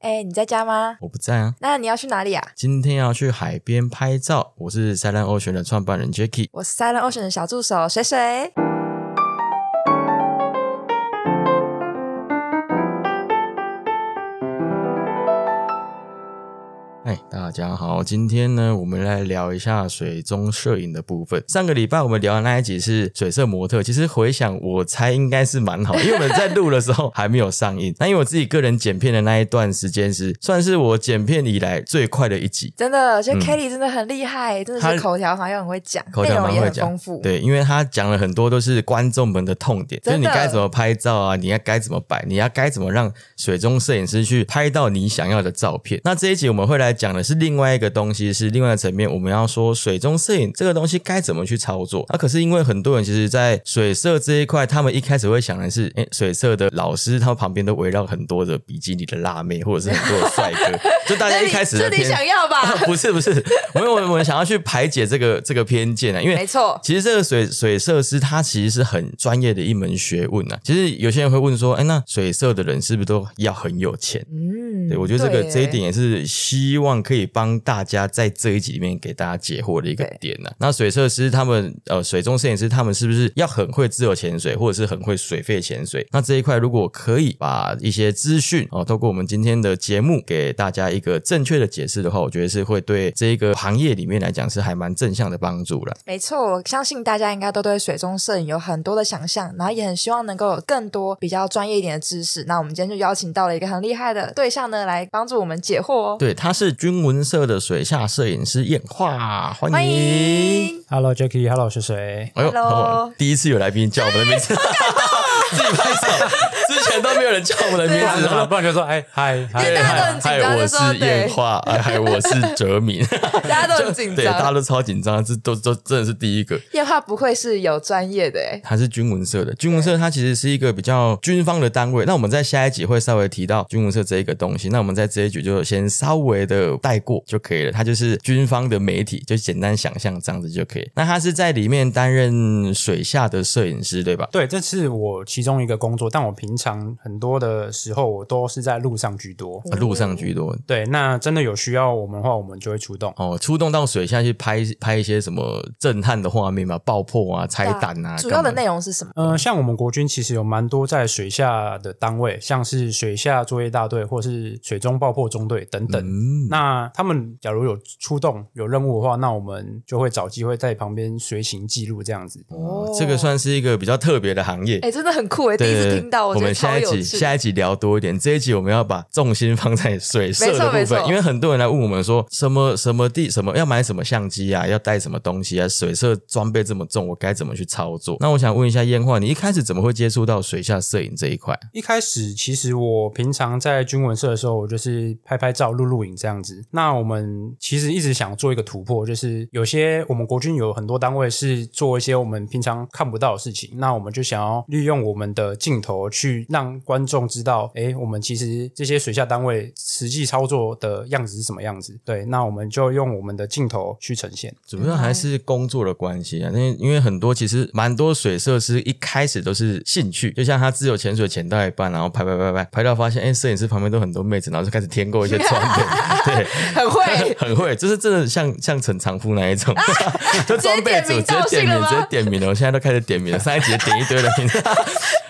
哎，你在家吗？我不在啊。那你要去哪里啊？今天要去海边拍照。我是 Silent Ocean 的创办人 Jacky，我是 Silent Ocean 的小助手水水。家好，今天呢，我们来聊一下水中摄影的部分。上个礼拜我们聊的那一集是水色模特，其实回想，我猜应该是蛮好，因为我们在录的时候还没有上映。那因为我自己个人剪片的那一段时间是算是我剪片以来最快的一集，真的，我觉得 Kelly 真的很厉害，真的是口条好像很会讲，口条也很丰富。对，因为他讲了很多都是观众们的痛点，就是你该怎么拍照啊，你要该怎么摆，你要该怎么让水中摄影师去拍到你想要的照片。那这一集我们会来讲的是另外。一个东西是另外一个层面，我们要说水中摄影这个东西该怎么去操作啊？可是因为很多人其实，在水色这一块，他们一开始会想的是，哎，水色的老师，他旁边都围绕很多的比基尼的辣妹，或者是很多的帅哥，就大家一开始的偏想要吧？不是不是，我们我们想要去排解这个这个偏见啊，因为没错，其实这个水水色师他其实是很专业的一门学问啊。其实有些人会问说，哎，那水色的人是不是都要很有钱？嗯，对我觉得这个这一点也是希望可以帮大家在这一集里面给大家解惑的一个点呢。那水测师他们呃，水中摄影师他们是不是要很会自由潜水，或者是很会水肺潜水？那这一块如果可以把一些资讯哦，透过我们今天的节目给大家一个正确的解释的话，我觉得是会对这一个行业里面来讲是还蛮正向的帮助了。没错，我相信大家应该都对水中摄影有很多的想象，然后也很希望能够有更多比较专业一点的知识。那我们今天就邀请到了一个很厉害的对象呢，来帮助我们解惑哦。对，他是军文社的水下摄影师燕化，欢迎。Hello Jackie，Hello 是谁？Hello，第一次有来宾叫我们的名字，自己拍手。之前都没有人叫我们的名字，不然就说哎嗨嗨嗨，我是燕化，嗨我是哲敏，大家都很紧张，对，大家都超紧张，这都都真的是第一个。燕化不会是有专业的哎，他是军文社的，军文社它其实是一个比较军方的单位。那我们在下一集会稍微提到军文社这一个东西，那我们在这一局就先稍微的带过就可以了。它就是军方的媒体，就简单想象这样子就可以。那他是在里面担任水下的摄影师，对吧？对，这次我其中一个工作，但我平常很多的时候我都是在路上居多，路上居多。对，那真的有需要我们的话，我们就会出动。哦，出动到水下去拍拍一些什么震撼的画面嘛，爆破啊，拆弹啊。主要的内容是什么？呃，像我们国军其实有蛮多在水下的单位，像是水下作业大队或是水中爆破中队等等。那他们假如有出动有任务的话，那我们就会找机会在旁边随行记录这样子。哦，这个算是一个比较特别的行业。哎，真的很酷哎，第一次听到。我们下一集下一集聊多一点，这一集我们要把重心放在水色的部分，因为很多人来问我们说什么什么地什么要买什么相机啊，要带什么东西啊，水色装备这么重，我该怎么去操作？那我想问一下烟花，你一开始怎么会接触到水下摄影这一块？一开始其实我平常在军文社的时候，我就是拍拍照、录录影这样子。那我们其实一直想做一个突破，就是有些我们国军有很多单位是做一些我们平常看不到的事情，那我们就想要利用我们的镜头去让观众知道，哎，我们其实这些水下单位实际操作的样子是什么样子。对，那我们就用我们的镜头去呈现。主要还是工作的关系啊，因为因为很多其实蛮多水设施一开始都是兴趣，就像他自由潜水潜到一半，然后拍拍拍拍拍到发现，哎，摄影师旁边都很多妹子，然后就开始添购一些装备，对，很会，很会，就是真的像像陈长夫那一种，就装备组直接点名，直接点名了。我现在都开始点名了，上一集点一堆的名。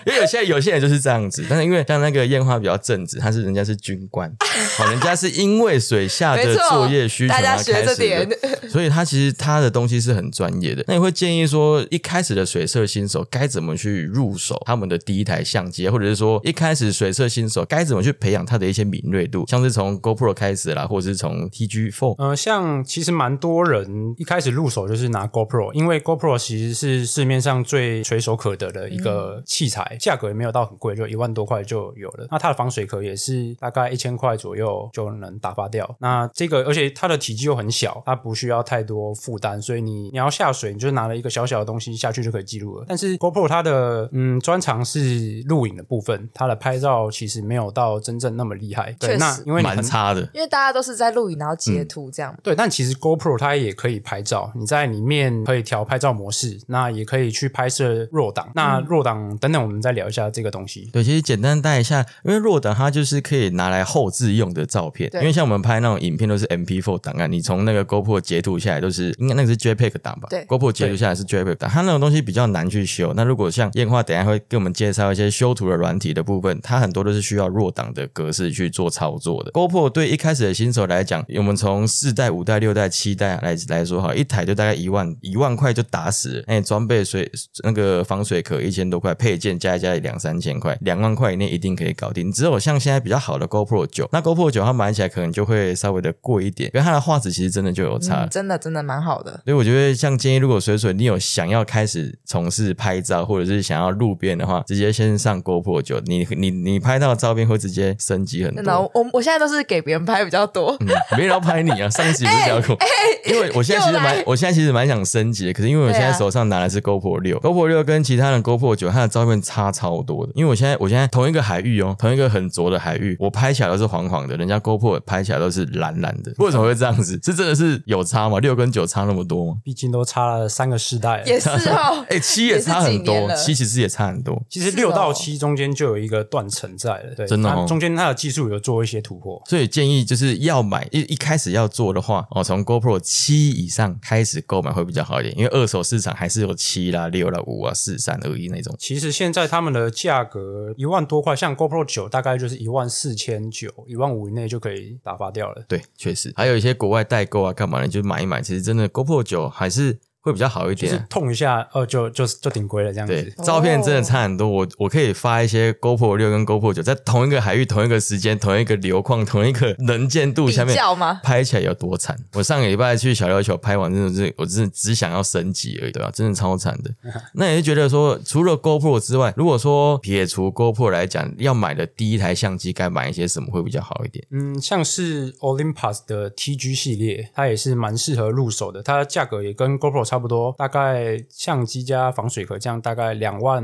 因为有些有些人就是这样子，但是因为像那个烟花比较正直，他是人家是军官，哦，人家是因为水下的作业需求而开始的，所以他其实他的东西是很专业的。那你会建议说，一开始的水色新手该怎么去入手他们的第一台相机，或者是说一开始水色新手该怎么去培养他的一些敏锐度，像是从 GoPro 开始啦，或者是从 TG Four。呃，像其实蛮多人一开始入手就是拿 GoPro，因为 GoPro 其实是市面上最垂手可得的一个器材。价格也没有到很贵，就一万多块就有了。那它的防水壳也是大概一千块左右就能打发掉。那这个，而且它的体积又很小，它不需要太多负担，所以你你要下水，你就拿了一个小小的东西下去就可以记录了。但是 GoPro 它的嗯专长是录影的部分，它的拍照其实没有到真正那么厉害。对，那因为蛮差的，因为大家都是在录影然后截图这样。对，但其实 GoPro 它也可以拍照，你在里面可以调拍照模式，那也可以去拍摄弱档。那弱档等等我们。再聊一下这个东西。对，其实简单带一下，因为弱档它就是可以拿来后置用用的照片，因为像我们拍那种影片都是 MP4 档案，你从那个 GoPro 截图下来都是应该那个是 JPEG 档吧？对，GoPro 截图下来是 JPEG 档，它那种东西比较难去修。那如果像燕花等一下会给我们介绍一些修图的软体的部分，它很多都是需要弱档的格式去做操作的。GoPro 对一开始的新手来讲，我们从四代、五代、六代、七代来来说哈，一台就大概一万一万块就打死了。哎，装备水那个防水壳一千多块，配件加一加两三千块，两万块以内一定可以搞定。只有像现在比较好的 GoPro 九，那 GoPro 九它买起来可能就会稍微的贵一点，因为它的画质其实真的就有差。嗯，真的真的蛮好的。所以我觉得，像建议，如果水水你有想要开始从事拍照，或者是想要路边的话，直接先上 GoPro 九，你你你拍到的照片会直接升级很真的，多。我我现在都是给别人拍比较多。嗯，没人要拍你啊！上一集不是聊过？因为我现在其实蛮，我现在其实蛮想升级的，可是因为我现在手上拿的是 GoPro 六，GoPro 六跟其他的 GoPro 九，它的照片差超多的。因为我现在我现在同一个海域哦，同一个很浊的海域，我拍起来都是黄黄的，人家 GoPro 拍起来都是蓝蓝的。为什么会这样子？是真的是有差吗？六跟九差那么多吗？毕竟都差了三个世代了。也是哦，哎、七也差很多，七其实也差很多。其实六到哦七中间就有一个断层在了，对，真的哦中间它的技术有做一些突破。所以建议就是要买一一开始要做的话，哦，从 GoPro 七以上开始购买会比较好一点，因为二手市场还是有七啦、六啦、五啊、四、三、二一那种。其实现在他们的价格一万多块，像 GoPro 九大概就是一万四千九，一万五以内就可以打发掉了。对，确实还有一些国外代购啊，干嘛的就买一买。其实真的 GoPro 九还是会比较好一就是点。痛一下，哦，就就就顶规了这样对子。，照片真的差很多。我我可以发一些 GoPro 六跟 GoPro 九在同一个海域、同一个时间、同一个流况、同一个能见度比下面较吗？拍起来有多惨？我上个礼拜去小琉球拍完，真的是我真的只想要升级而已，对吧？真的超惨的。那也是觉得说，除了 GoPro 之外，如果说撇除 GoPro 来讲，要买的第一台相机该买一些什么会比较好一点？嗯，像是 Olympus 的 TG 系列，它也是蛮适合入手的。它的价格也跟 GoPro 差不多，大概相机加防水壳这样，大概两万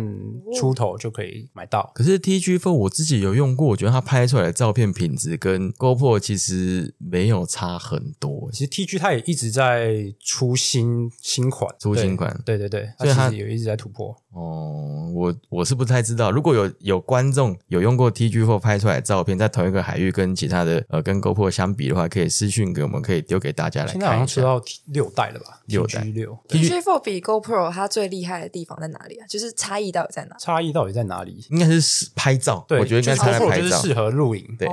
出头就可以买到。可是 TG Four 我自己有用过，我觉得它拍出来的照片品质跟 GoPro 其实没有差很多。其实 TG 它也一直在出新新款，出新款对对对对，它所以它其实有一直在突破。哦，我我是不太知道。如果有有观众有用过 TG Four 拍出来的照片，在同一个海域跟其他的呃跟 GoPro 相比的话，可以私讯给我们，可以丢给大家来看现在好。像出到 T- 六代了吧？六代 TG 六 G Four 比 GoPro 它最厉害的地方在哪里啊？就是差异到底在哪？差异到底在哪里？应该是拍照，对，我觉得应该就是差在 GoPro 拍照。就是适合录影，对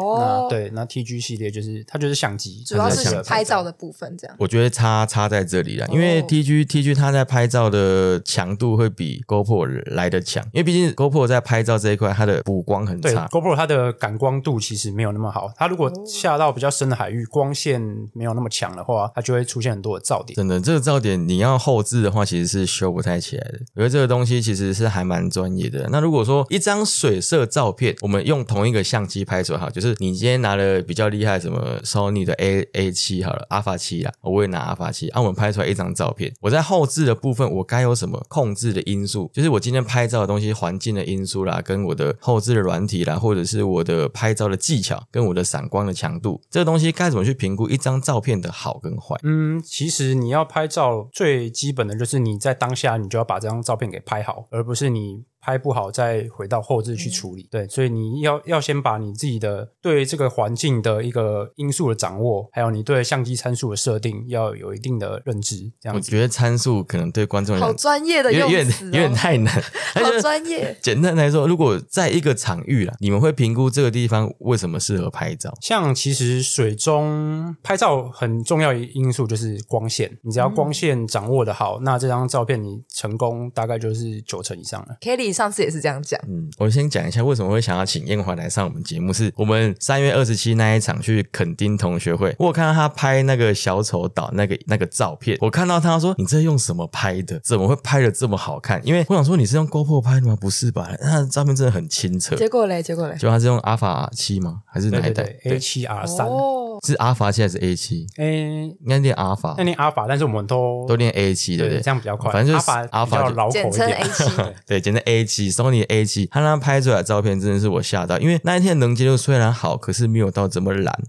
对，那 TG 系列就是它就是相机，主要是拍照的部分这样。我觉得差差在这里了，因为哦 TG TG 它在拍照的强度会比 GoPro 来的强，因为毕竟 GoPro 在拍照这一块它的补光很差。GoPro 它的感光度其实没有那么好，它如果下到比较深的海域，光线没有那么强的话，它就会出现很多的噪点。真的，这个噪点你要后置的话，其实是修不太起来的。我觉得这个东西其实是还蛮专业的。那如果说一张水色照片，我们用同一个相机拍出来，哈，就是你今天拿了比较厉害什么 Sony 的 A A 七好了，Alpha 七啦，我也拿 Alpha 七，啊，我们拍出来一张照片，我在后置的部分，我该有什么控制的因素？就是我今天拍照的东西，环境的因素啦，跟我的后置的软体啦，或者是我的拍照的技巧，跟我的闪光的强度，这个东西该怎么去评估一张照片的好跟坏？嗯，其实你要拍照最最基本的就是你在当下你就要把这张照片给拍好，而不是你拍不好再回到后置去处理。对，所以你要要先把你自己的对这个环境的一个因素的掌握，还有你对相机参数的设定要有一定的认知，这样子。我觉得参数可能对观众来好专业的有点有用词、哦，点有点太难。好专业。简单来说，如果在一个场域啦，你们会评估这个地方为什么适合拍照？像其实水中拍照很重要的因素就是光线，你只要光线掌握的好，那这张照片你成功大概就是九成以上了。Kelly 上次也是这样讲，嗯，我先讲一下为什么会想要请燕华来上我们节目，是我们三月二十七那一场去垦丁同学会，我有看到他拍那个小丑岛那个那个照片，我看到他说你这用什么拍的？怎么会拍的这么好看？因为我想说你是用 GoPro 拍的吗？不是吧？那照片真的很清澈。结果嘞，结果嘞，就他是用 Alpha 七吗？还是哪一代？，A 七 R 三，哦，是 Alpha 七还是 A 七？诶，应该念 Alpha，那念阿法，但是我们都都念 A 七，对不对对？这样比较快。反正就是阿法较就绕口一简称 A 点。七。对，简称 A 七，Sony A 七，他那拍出来的照片真的是我吓到，因为那一天能见度虽然好，可是没有到这么蓝，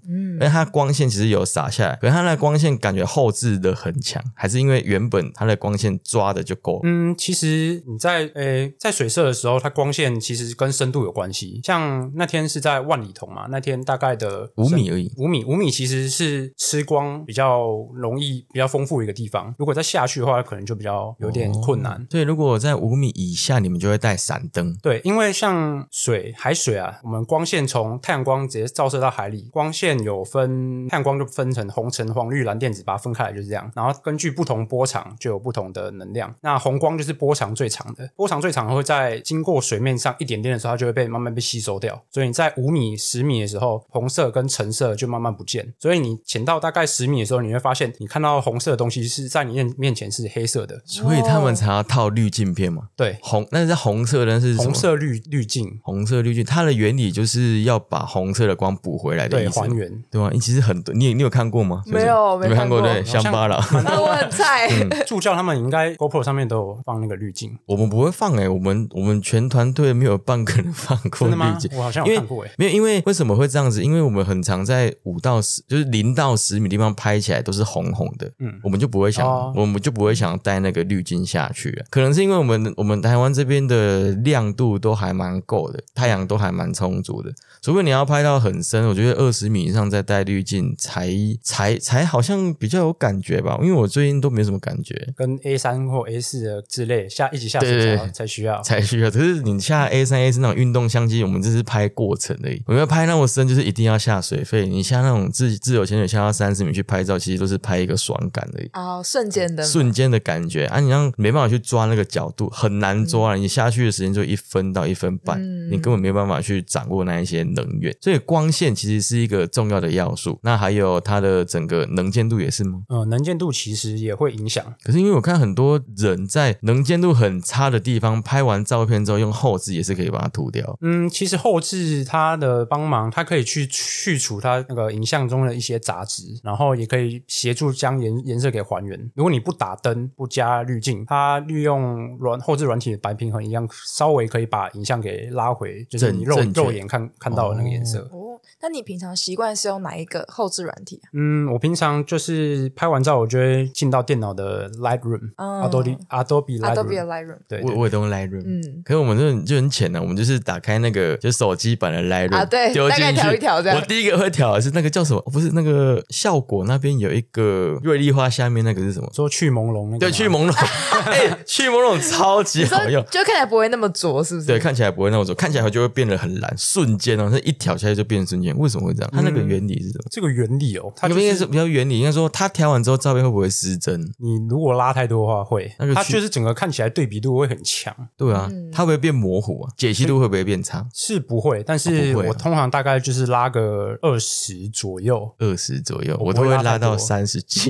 而它光线其实有洒下来，可是它那光线感觉后置的很强，还是因为原本它的光线抓的就够？嗯，其实你在诶在水色的时候，它光线其实跟深度有关系。像那天是在万里桐嘛，那天大概的五米而已五米五米其实是吃光比较容易、比较丰富的一个地方。如果再下去的话，可能就比较有点困难。对，如果在五米以下，你们就会带闪灯。对，因为像水、海水啊，我们光线从太阳光直接照射到海里，光线有分太阳光就分成红、橙、黄、绿、蓝、电子，把它分开来就是这样。然后根据不同波长就有不同的能量。那红光就是波长最长的，波长最长会在经过水面上一点点的时候，它就会被慢慢被吸收掉。所以你在五米、十米的时候，红色跟橙色就慢慢不见。所以你潜到大概十米的时候，你会发现你看到红色的东西是在你面面前是黑色的。所以他们才要套滤镜片嘛。对，红那是红色的，那是红色滤滤镜，红色滤镜，它的原理就是要把红色的光补回来的对，意思，还原。对吗？其实很多，你你有看过吗？没有没没看过过对，乡巴佬。啊，我很菜。助教他们应该 GoPro 上面都有放那个滤镜，我们不会放哎、我们我们全团队没有半个人放过真的吗滤镜？。我好像有看过哎。没有，因为为什么会这样子？因为我们很常在五到十，就是零到十米地方拍起来都是红红的，嗯我们就不会想，哦我们就不会想带那个滤镜下去。可能是因为我们我们台湾这边的亮度都还蛮够的，太阳都还蛮充足的。除非你要拍到很深，我觉得二十米以上再带滤镜才才才好像比较有感觉吧。因为我最近都没什么感觉。跟 A 三或 A 四的之类下一起下水才才需要。才需要。可是你下 A 三 A 四那种运动相机，我们这是拍过程而已。我们要拍那么深，就是一定要下水费。你像那种自自由潜水下到三十米去拍照，其实都是拍一个爽感而已。哦，瞬间的，瞬间的感觉啊，你让没办法去抓那个角度，很难抓啊。你下去的时间就一分到一分半，嗯你根本没办法去掌握那一些能源。所以光线其实是一个重要的要素。那还有它的整个能见度也是吗？嗯，能见度其实也会影响。可是因为我看很多人在能见度很差的地方拍完照片之后，用后置也是可以把它涂掉。嗯，其实后置它的帮忙，它可以去去除它那个影像中的一些杂质，然后也可以协助将颜颜色给还原。如果你不打灯、不加滤镜，它利用软后置软体的白平衡一样，稍微可以把影像给拉回，就是你肉肉眼看看到的那个颜色。哦，那你平常习惯是用哪一个后置软体啊？嗯，我平常就是拍完照，我就会进到电脑的 Lightroom、嗯 Adobe Adobe Adobe Lightroom，Lightroom。对，我对我也都用 Lightroom，嗯可是我们这就很浅的、我们就是打开那个就是手机版的 Lightroom 啊对丢进去大概调一调这样我第一个会调的是那个叫什么？哦不是那个效果那边有一个瑞丽花，下面那个是什么？说去朦胧那个对，去朦胧，哎、去朦胧超级好用。就看起来不会那么浊，是不是？对，看起来不会那么浊，看起来就会变得很蓝，瞬间哦，那一调下来就变瞬间。为什么会这样？它那个原理是什么？这个原理哦，它它应该是比较原理，应该说它调完之后照片会不会失真？你如果拉太多的话会它就是整个看起来对比度会很强。对啊，嗯它会不会变模糊啊？解析度会不会变差？是不会，但哦是我通常大概就是拉个二十左右。二十左右，我都会拉到三十几。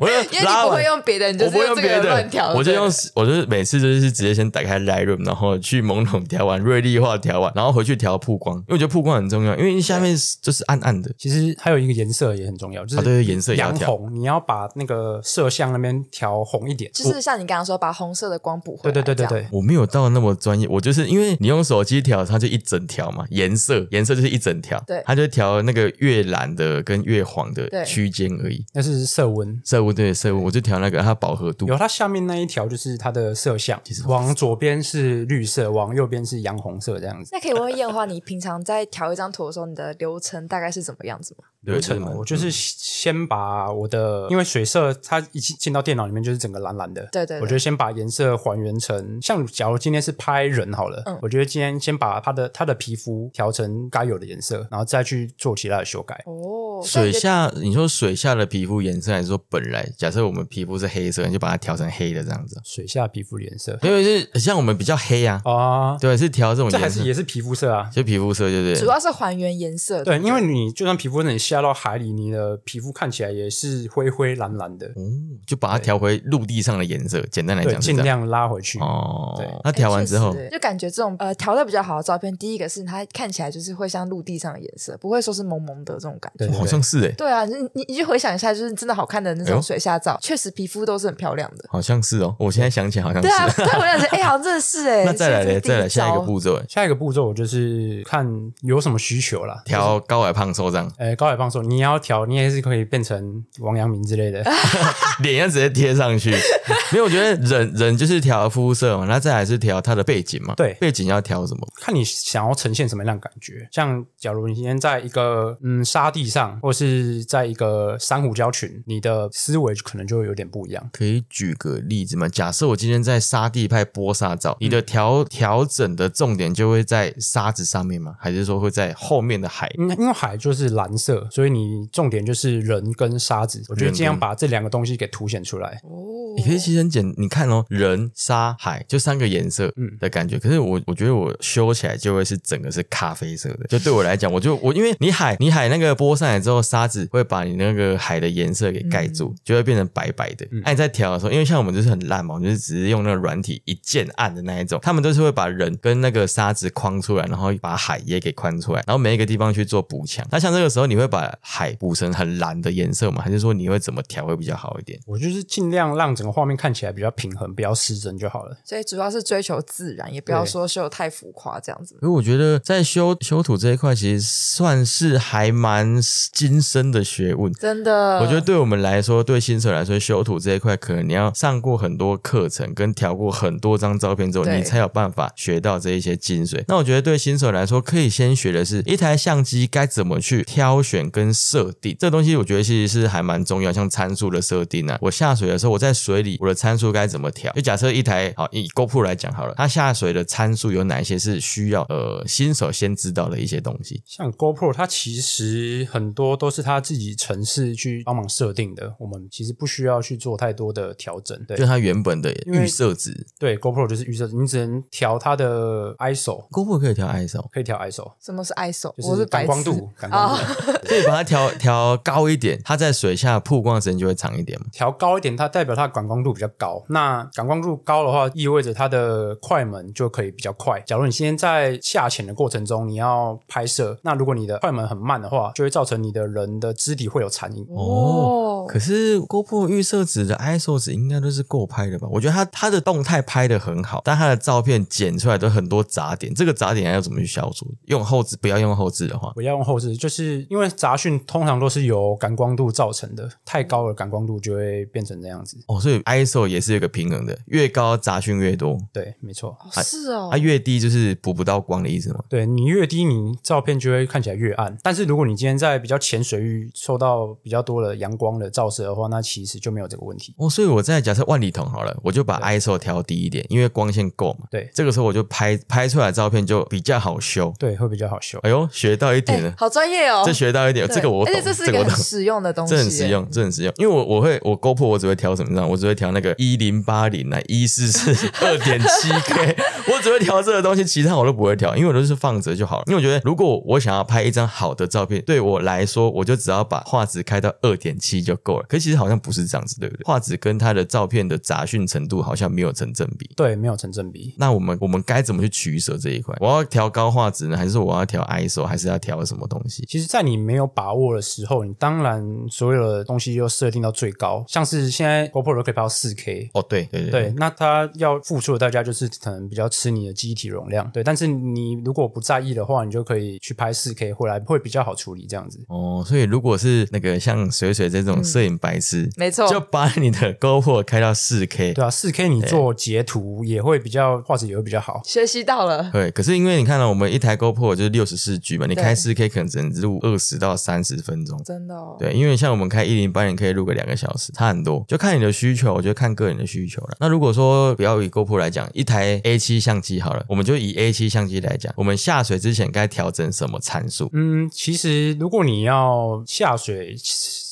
我就因为你不会用别的，你就会用别的个乱调，，我就用，我就是每次就是直接先打开 Lightroom，然后去朦胧调完、锐利化调完，然后回去调曝光，因为我觉得曝光很重要，因为下面就是暗暗的，其实还有一个颜色也很重要，就啊，对，是颜色也要调。红，你要把那个摄像那边调红一点。就是像你刚刚说，把红色的光补回来。对，对对对对，我没有到那么专业，我就是因为你用手机调，它就一整条嘛，颜色颜色就是一整条，对它就调那个越蓝的跟越黄的区间而已。那是色温。色温对色温，我就调那个它饱和度有。它下面那一条就是它的色相，往左边是绿色，往右边是洋红色这样子。那可以问问燕花，你平常在调一张图的时候，你的流程大概是怎么样子吗？流程嘛，我就是先把我的，因为水色它一进进到电脑里面就是整个蓝蓝的，对对对我觉得先把颜色还原成，像假如今天是拍人好了，嗯我觉得今天先把他的他的皮肤调成该有的颜色，然后再去做其他的修改。哦，水下，你说水下的皮肤颜色，还是说本来假设我们皮肤是黑色，你就把它调成黑的这样子？水下皮肤颜色因为是像我们比较黑啊，啊，对，是调这种这还颜色，是也是皮肤色啊。就皮肤色，对不对？主要是还原颜色。对，因为你就算皮肤你下到海里，你的皮肤看起来也是灰灰蓝蓝的，哦，就把它调回陆地上的颜色。简单来，讲。尽量拉回去。哦对，那调完之后确，实就感觉这种呃调的比较好的照片，第一个是它看起来就是会像陆地上的颜色，不会说是蒙蒙的这种感觉。对对哦好像是诶、对啊，你你你就回想一下，就是真的好看的那种水下照，确实皮肤都是很漂亮的。好像是哦。我现在想起来好像是。对啊，对我想觉得，哎，好像真的是哎。那再来嘞，再来下一个步。骤，下一个步骤我就是看有什么需求啦，调高矮胖瘦这样，哎，高矮胖瘦，你要调，你也是可以变成王阳明之类的。脸要直接贴上去。没有，我觉得人人就是调肤色嘛，那再来是调他的背景嘛。对背景要调什么？看你想要呈现什么样的感觉。像假如你今天在一个嗯沙地上，或是在一个珊瑚礁群，你的思维可能就会有点不一样。可以举个例子吗？假设我今天在沙地拍波沙照，你的调调整的重点就会在沙子上面吗？还是说会在后面的海？因因为海就是蓝色，所以你重点就是人跟沙子。我觉得尽量把这两个东西给凸显出来。哦你可以其实很简，你看哦，人、沙、海就三个颜色嗯的感觉。可是我我觉得我修起来就会是整个是咖啡色的。就对我来讲，我就我因为你海你海那个波上来之后，沙子会把你那个海的颜色给盖住，就会变成白白的。那、你在调的时候，因为像我们就是很烂嘛，我们就是只是用那个软体一键按的那一种，他们都是会把人跟那个沙子框出来，然后把海也给框出来，然后每一个地方去做补强。那像这个时候，你会把海补成很蓝的颜色吗？还是说你会怎么调会比较好一点？我就是尽量让整个画面看起来比较平衡，不要失真就好了。所以主要是追求自然，也不要说修得太浮夸这样子。因为我觉得在修修图这一块，其实算是还蛮精深的学问。真的，我觉得对我们来说，对新手来说，修图这一块，可能你要上过很多课程，跟调过很多张照片之后，你才有办法学到这一些精髓。那我觉得对新手来说，可以先学的是一台相机该怎么去挑选跟设定，这东西我觉得其实是还蛮重要，像参数的设定啊。我下水的时候，我在水里，我的参数该怎么调？就假设一台好以 GoPro 来讲好了，它下水的参数有哪一些是需要呃新手先知道的一些东西？像 GoPro，它其实很多都是它自己城市去帮忙设定的，我们其实不需要去做太多的调整。对就它原本的预设值对，GoPro 就是预设值，你只能调它的 ISO，，GoPro 可以调 ISO。可以调 ISO，什么是 ISO？就我是感光度，感光度。可以把它调调高一点，它在水下曝光的时间就会长一点嘛。调高一点，它代表它的感光度比较高。那感光度高的话，意味着它的快门就可以比较快。假如你今天在下潜的过程中，你要拍摄，那如果你的快门很慢的话，就会造成你的人的肢体会有残影。哦，可是 GoPro 预设值的 ISO 值应该都是够拍的吧？我觉得它它的动态拍的很好，但它的照片剪出来都很多杂点，这个杂点要怎么去消除？用后置不要用后置的话，不要用后置，就是因为杂讯通常都是由感光度造成的，太高的感光度就会变成这样子。哦，所以 ISO 也是有一个平衡的，越高杂讯越多，对，没错。哦是哦它、，越低就是补不到光的意思吗？对你越低，你照片就会看起来越暗。但是如果你今天在比较浅水域受到比较多的阳光的照射的话，那其实就没有这个问题。哦，所以我在假设万里瞳好了，我就把 ISO 调低一点，因为光线够嘛。对这个时候我就拍拍出来照片就比较好修。对，会比较好修。哎呦，学到一点了。哎好专业哦，这学到一点，对这个我懂，而且这是一个我懂个很，实用的东西，这很实。用，这很实用。因为我我会我 GoPro 我只会调什么呢？我只会调那个一零八零啊，一四四二点七 K，我只会调这个东西，其他我都不会调，因为我都是放着就好了。因为我觉得如果我想要拍一张好的照片，对我来说，我就只要把画质开到二点七就够了。可其实好像不是这样子，对不对？画质跟它的照片的杂讯程度好像没有成正比。对，没有成正比。那我们我们该怎么去取舍这一块？我要调高画质呢，还是说我要调 ISO，还是要调什么东西？其实，在你没有把握的时候，你当然所有的东西就设定到最高，像是现在 GoPro 都可以拍到四 K。哦，对对对对，那它要付出的代价就是可能比较吃你的机体容量。对，但是你如果不在意的话，你就可以去拍四 K 回来，会比较好处理这样子。哦，所以如果是那个像水水这种摄影白痴，没错就把你的 GoPro 开到四 K。对啊，四 K 你做截图也会比较画质也会比较好。学习到了，对，可是因为你看到、我们一台 GoPro 就是六十四 G 嘛，你开四 K 可能只能录二十到三十分钟。真的哦。对，因为像我们开一零八零可以录个两个小时，差很多，就看你的需求，我觉得看个人的需求了。那如果说不要以 GoPro 来讲，一台 A 七相机好了，我们就以 A 七相机来讲，我们下水之前该调整什么参数？嗯，其实如果你要下水。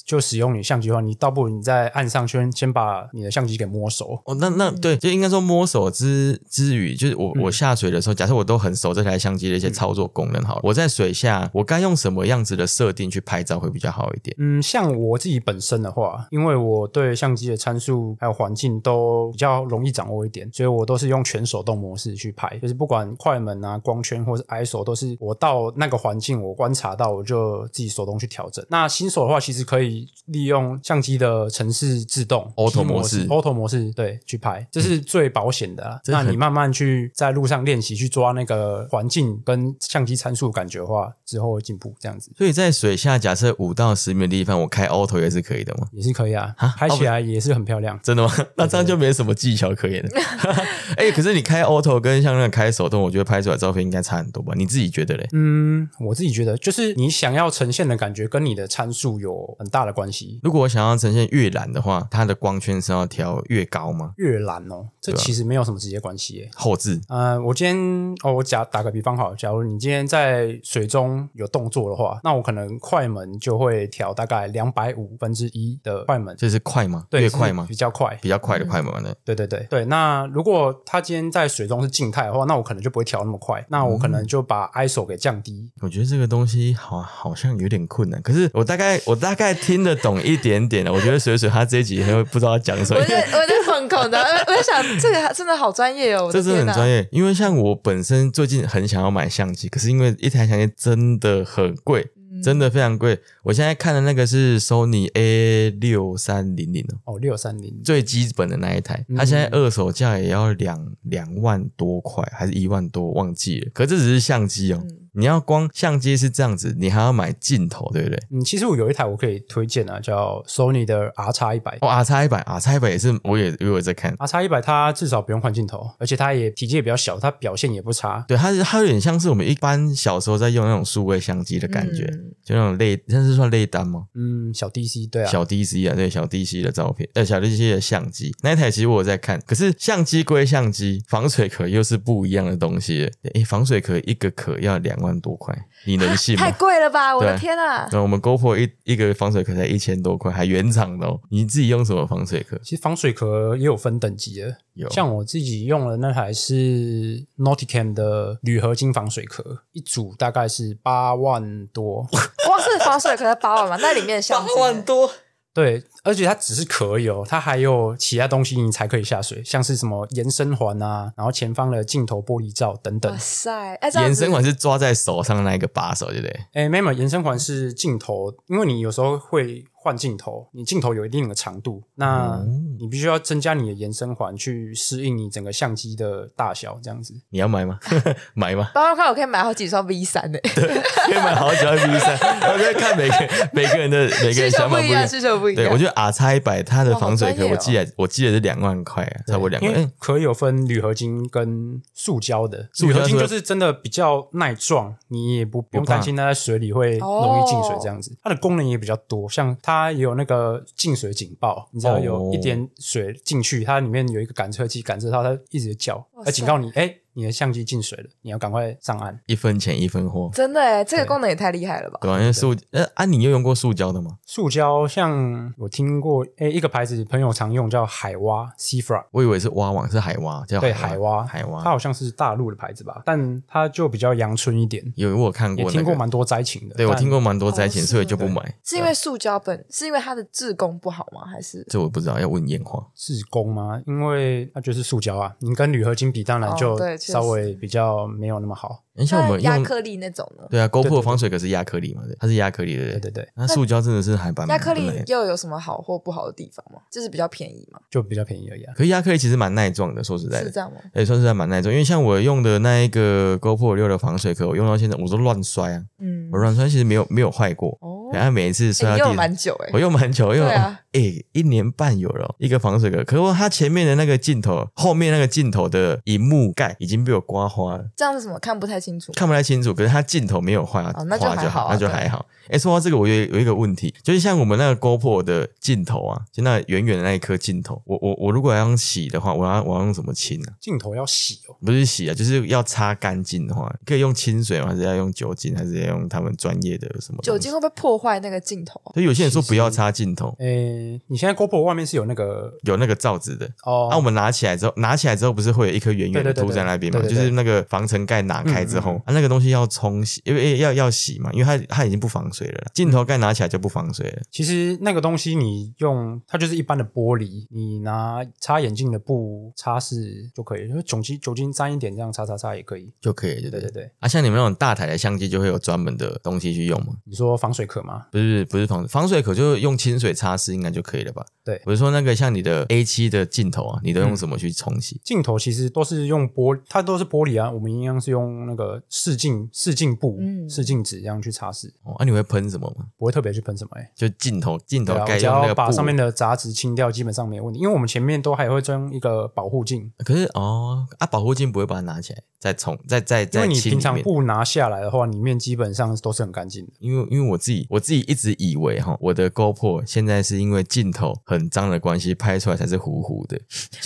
就使用你相机的话，你倒不如你在岸上先先把你的相机给摸熟。哦，那那对，就应该说摸手之之余，就是我、我下水的时候，假设我都很熟这台相机的一些操作功能好了，我在水下我该用什么样子的设定去拍照会比较好一点？嗯，像我自己本身的话，因为我对相机的参数还有环境都比较容易掌握一点，所以我都是用全手动模式去拍，就是不管快门啊、光圈或是 ISO，都是我到那个环境我观察到，我就自己手动去调整。那新手的话，其实可以利用相机的城市自动 Auto 模式 Auto 模式对去拍，这是最保险的啦。那你慢慢去在路上练习去抓那个环境跟相机参数感觉的话，之后会进步这样子。所以在水下，假设五到十米的地方，我开 auto 也是可以的吗？也是可以啊啊，拍起来也是很漂亮。真的吗？那这样就没什么技巧可言了。哎、可是你开 auto 跟像那个开手动，我觉得拍出来照片应该差很多吧？你自己觉得嘞？嗯，我自己觉得，就是你想要呈现的感觉跟你的参数有很大的关系。如果我想要呈现越蓝的话，它的光圈是要调越高吗？越蓝哦，这其实没有什么直接关系耶。后置呃，我今天哦，我假打个比方好，假如你今天在水中有动作的话，那我可能快门就会调大概两百五分之一的快门，这是快吗？对，越快吗比？较快。比较快的快门呢？对对对对，那如果他今天在水中是静态的话，那我可能就不会调那么快，那我可能就把 ISO 给降低，我觉得这个东西好好像有点困难，可是我大概我大概听得懂一点点了。我觉得水水他这一集会不知道要讲什么我，在我在放空的，我在想 这个真的好专业哦，我这真的很专业。因为像我本身最近很想要买相机，可是因为一台相机真的很贵，真的非常贵。我现在看的那个是 Sony A 六三零零哦。哦，六三零最基本的那一台，它现在二手价也要两两万多块，还是一万多，忘记了。可这只是相机哦，你要光相机是这样子，你还要买镜头，对不对？嗯，其实我有一台我可以推荐啊，叫 Sony 的 R 叉一百。哦，R 叉一百，R 叉一百也是，我也我有在看。R 叉一百它至少不用换镜头，而且它也体积也比较小，它表现也不差。对，它是它有点像是我们一般小时候在用那种数位相机的感觉，嗯就那种类，那是算类单吗？嗯，小 DC 对啊，小 DC 啊，对，小 DC 的照片，呃，小 DC 的相机那一台其实我有在看，可是相机归相机，防水壳又是不一样的东西了。诶，防水壳一个壳要两万多块，你能信吗太？贵了吧！我的天啊！那我们 GoPro 一一个防水壳才一千多块，还原厂的哦。你自己用什么防水壳？其实防水壳也有分等级的，有像我自己用的那台是 Nauticam 的铝合金防水壳，一组大概是八万多。哇，是防水壳才八万嘛？那里面的相机呢多，对，而且它只是可以哦，它还有其他东西你才可以下水，像是什么延伸环啊，然后前方的镜头玻璃罩等等哇。塞！延伸环是抓在手上那一个把手，对不对？哎，没有，延伸环是镜头，因为你有时候会换镜头，你镜头有一定的长度，那你必须要增加你的延伸环去适应你整个相机的大小，这样子。你要买吗？买吗？八万块我可以买好几双 V 三呢，可以买好几双 V 三，我在看每个每个人的每个人想法不一样。需求不一样。对，我觉得 R 叉一百它的防水壳，我记得我记得是两万块啊，差不多两万。因为哎，壳有分铝合金跟塑胶的，铝合金就是真的比较耐撞，你也不不用担心它在水里会容易进水这样子。它的功能也比较多，像它也有那个进水警报，你知道有哦一点水进去，它里面有一个感测器感测到它一直叫，哇来警告你，哎，你的相机进水了，你要赶快上岸。一分钱一分货，真的哎，这个功能也太厉害了吧！对吧？因为塑呃啊，你有用过塑胶的吗？塑胶像我听过，哎，一个牌子朋友常用叫海蛙 （Sea Frog）。我以为是蛙网，是海蛙，叫对，海海蛙，海蛙。它好像是大陆的牌子吧，但它就比较阳春一点，有我看过那个，也听过蛮多灾情的。对我听过蛮多灾情，哦所以就不买。是因为塑胶本是因为它的制工不好吗？还是这我不知道，要问验化。是工吗？因为它就是塑胶啊，你跟铝合金比，当然哦就对稍微比较没有那么好。你像我们亚克力那种呢？对啊对，GoPro 防水可是亚克力嘛？对，它是亚克力的。对对对，那塑胶真的是还蛮亚克力又有什么好或不好的地方吗？就是比较便宜嘛，就比较便宜而已啊。可是亚克力其实蛮耐撞的，说实在的，是这样吗？也算是还蛮耐撞。因为像我用的那一个 GoPro 六的防水壳，我用到现在我都乱摔啊，嗯我，乱摔其实没有没有坏过，哦，然后每一次摔到地上，蛮久哎我，用蛮久，因为对啊诶，一年半有了哦一个防水壳，可是它前面的那个镜头，后面那个镜头的荧幕盖已经被我刮花了。这样是什么？看不太清楚。看不太清楚，可是它镜头没有坏，哦那就还好啊那就还好。哎，说到这个，我有有一个问题，就是像我们那个 GoPro 的镜头啊，就那远远的那一颗镜头，我我我如果要用洗的话，我要我要用什么清啊？镜头要洗哦，不是洗啊，就是要擦干净的话，可以用清水吗？还是要用酒精？还是要用他们专业的什么酒精？会不会破坏那个镜头？所以有些人说不要擦镜头，诶，你现在 GoPro 外面是有那个有那个罩子的。哦，那、我们拿起来之后，拿起来之后不是会有一颗圆圆的凸在那边嘛？对对对就是那个防尘盖拿开之后，啊，那个东西要冲洗，因为要要洗嘛，因为它它已经不防水了。镜头盖拿起来就不防水了。其实那个东西你用它就是一般的玻璃，你拿擦眼镜的布擦拭就可以，就是酒精酒精沾一点这样擦擦擦也可以。就可以，对对对对对，啊，像你们那种大台的相机，就会有专门的东西去用吗？你说防水壳吗？不是不是防防水可，就用清水擦拭应该就可以了吧？对我是说那个像你的 A 七的镜头啊，你都用什么去冲洗？镜头其实都是用玻，它都是玻璃啊，我们一样是用那个试镜试镜布、嗯视镜纸这样去擦拭，哦，啊，你会喷什么吗？不会特别去喷什么哎、欸。就镜头镜头对啊，盖我只要用那个布把上面的杂质清掉，基本上没有问题。因为我们前面都还会装一个保护镜，可是哦啊，保护镜不会把它拿起来再冲再再因为你再清里面。平常布拿下来的话，里面基本上都是很干净的。因为因为我自己我自己一直以为哈，我的 GoPro 现在是因为镜头很脏的关系，拍出来才是糊糊的。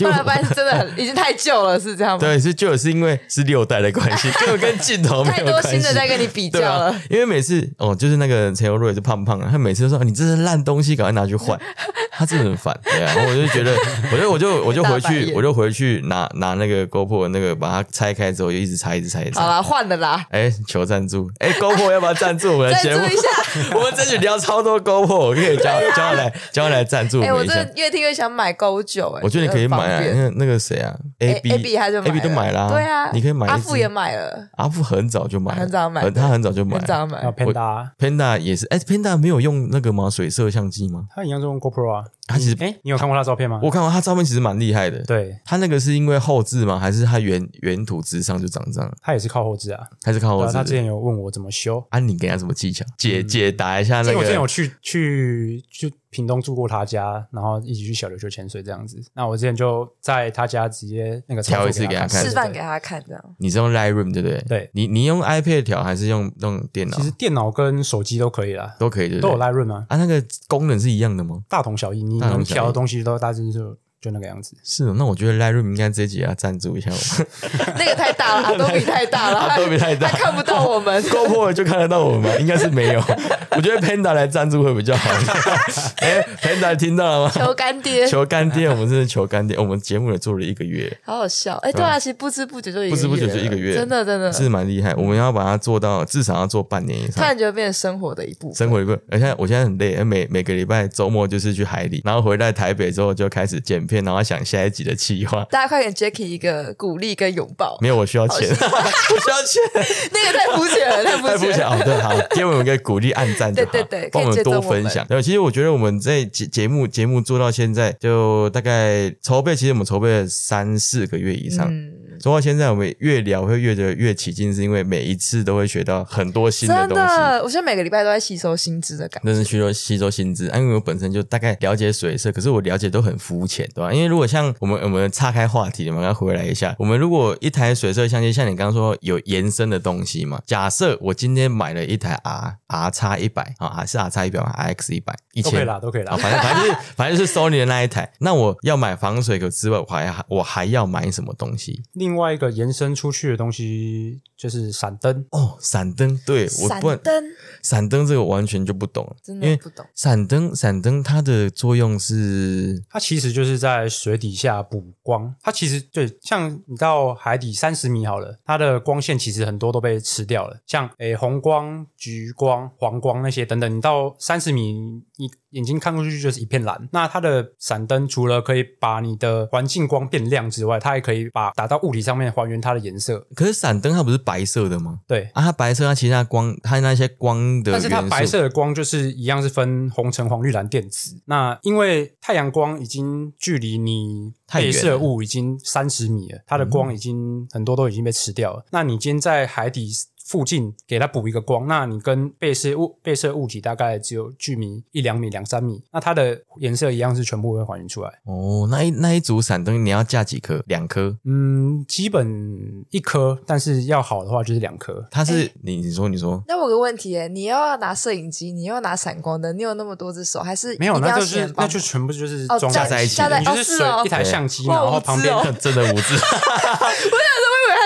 后来发现真的很已经太旧了，是这样吗？对，是就是因为是六代的关系，根本跟镜头没太多有关系。新的在跟你比较了。，因为每次哦，就是那个陈友瑞也是胖胖的，他每次都说、哦你这是烂东西，赶快拿去换。他真的很烦，对啊，然后我就觉得，我就我就我就回去，我就回去拿拿那个 GoPro 那个把它拆开之后，就一直拆，一直拆，一直拆。好啦，换了啦，哎，求赞助！哎，GoPro 要不要赞助我们的赞节目？助一下。我们这里聊超多 GoPro，可以叫叫他来叫他来赞助我哎，我们一下真的。越听越想买勾九，哎，我觉得你可以买啊，那个那个谁啊，A B A B 他就 A B 都买啦，对啊，你可以买一只。阿富也买了，阿富很早就买了，很早买呃他很早就买了。很早买。Panda，Panda 也是，哎，Panda 没有用那个吗？水色相机吗？他一样是用 GoPro 啊。它其实哎，你有看过他照片吗？我看过他照片其实蛮厉害的。对，他那个是因为后置吗？还是他原原图之上就长这样？他也是靠后置啊。还是靠后置啊，他之？前有问我怎么修，啊，你给他什么技巧？解解答一下那因为我之前有个。去去去屏东住过他家，然后一起去小琉球潜水这样子。那我之前就在他家直接那个调一次给他看示范给他看，这样。你是用 Lightroom 对不对？对你你用 iPad 调还是用用电脑其？实电脑跟手机都可以啦，都可以，对不都有？Lightroom 啊，啊，那个功能是一样的吗？大同小异。你能调的东西都大致就就那个样子。是哦，那我觉得 Lightroom 应该这一集要赞助一下我们。那个太大了，阿多比太大了，阿多比太大他看不到我们。GoPro 就看得到我们吗？应该是没有。我觉得 Panda 来赞助会比较好。哎，Panda 听到了吗？求干爹，求干爹，我们真的求干爹。我们节目也做了一个月，好好笑。哎，对啊，其实不知不觉就一个不知不觉就一个月真的真的，是蛮厉害。我们要把它做到至少要做半年以上突。然觉得变成生活的一部分。生活一部分，而且我现在很累，每每个礼拜周末就是去海里，然后回来台北之后就开始剪片，然后想下一集的企划。大家快给 Jacky 一个鼓励跟拥抱，没有，我需要钱，我需要钱，那个太肤浅了，太肤浅。哦。对，好，给我们一个鼓励，按赞就好，对对对帮我们多分享。对，其实我觉得我们在节节目节目做到现在，就大概筹备，其实我们筹备了三四个月以上。嗯，说到现在，我们越聊会越觉得越起劲，是因为每一次都会学到很多新的真东西。的，我现在每个礼拜都在吸收新知的感觉。真是吸收吸收新知，啊因为我本身就大概了解水色，可是我了解都很肤浅，对吧？因为如果像我们我们岔开话题，我们要回来一下，我们如果一台水色相机，像你刚刚说有延伸的东西嘛，假设我今天买了一台 R R 叉一百啊，还是 R 叉一百 X 一百一千都可以啦，都可以啊，啦。反正反正就是反正就是 Sony 的那一台，那我要买防水壳之外，我还我还要买什么东西？另外一个延伸出去的东西就是闪灯，哦，闪灯，对我闪灯。闪灯这个我完全就不懂，真因为的不懂，闪灯闪灯它的作用是它其实就是在水底下补光。它其实对，像你到海底三十米好了，它的光线其实很多都被吃掉了，像诶红光、橘光、黄光那些等等，你到三十米，你眼睛看过去就是一片蓝。那它的闪灯除了可以把你的环境光变亮之外，它还可以把打到物体上面还原它的颜色。可是闪灯它不是白色的吗？对，啊，它白色，它其实它光，它那些光的，但是它白色的光就是一样是分红橙黄绿蓝靛紫。那因为太阳光已经距离你被射物已经三十米了，它的光已经很多都已经被吃掉了。那你今天在海底附近给它补一个光，那你跟被摄物被摄物体大概只有距离一两米、两三米，那它的颜色一样是全部会还原出来。哦，那一那一组闪灯你要架几颗？两颗？嗯，基本一颗，但是要好的话就是两颗。它是、你你说你说那我有个问题耶，你又要拿摄影机，你又要拿闪光灯，你有那么多只手，还是没有，那就是那就全部就是哦装架在一起你就是水一台相机，嘛 然后旁边真的五只，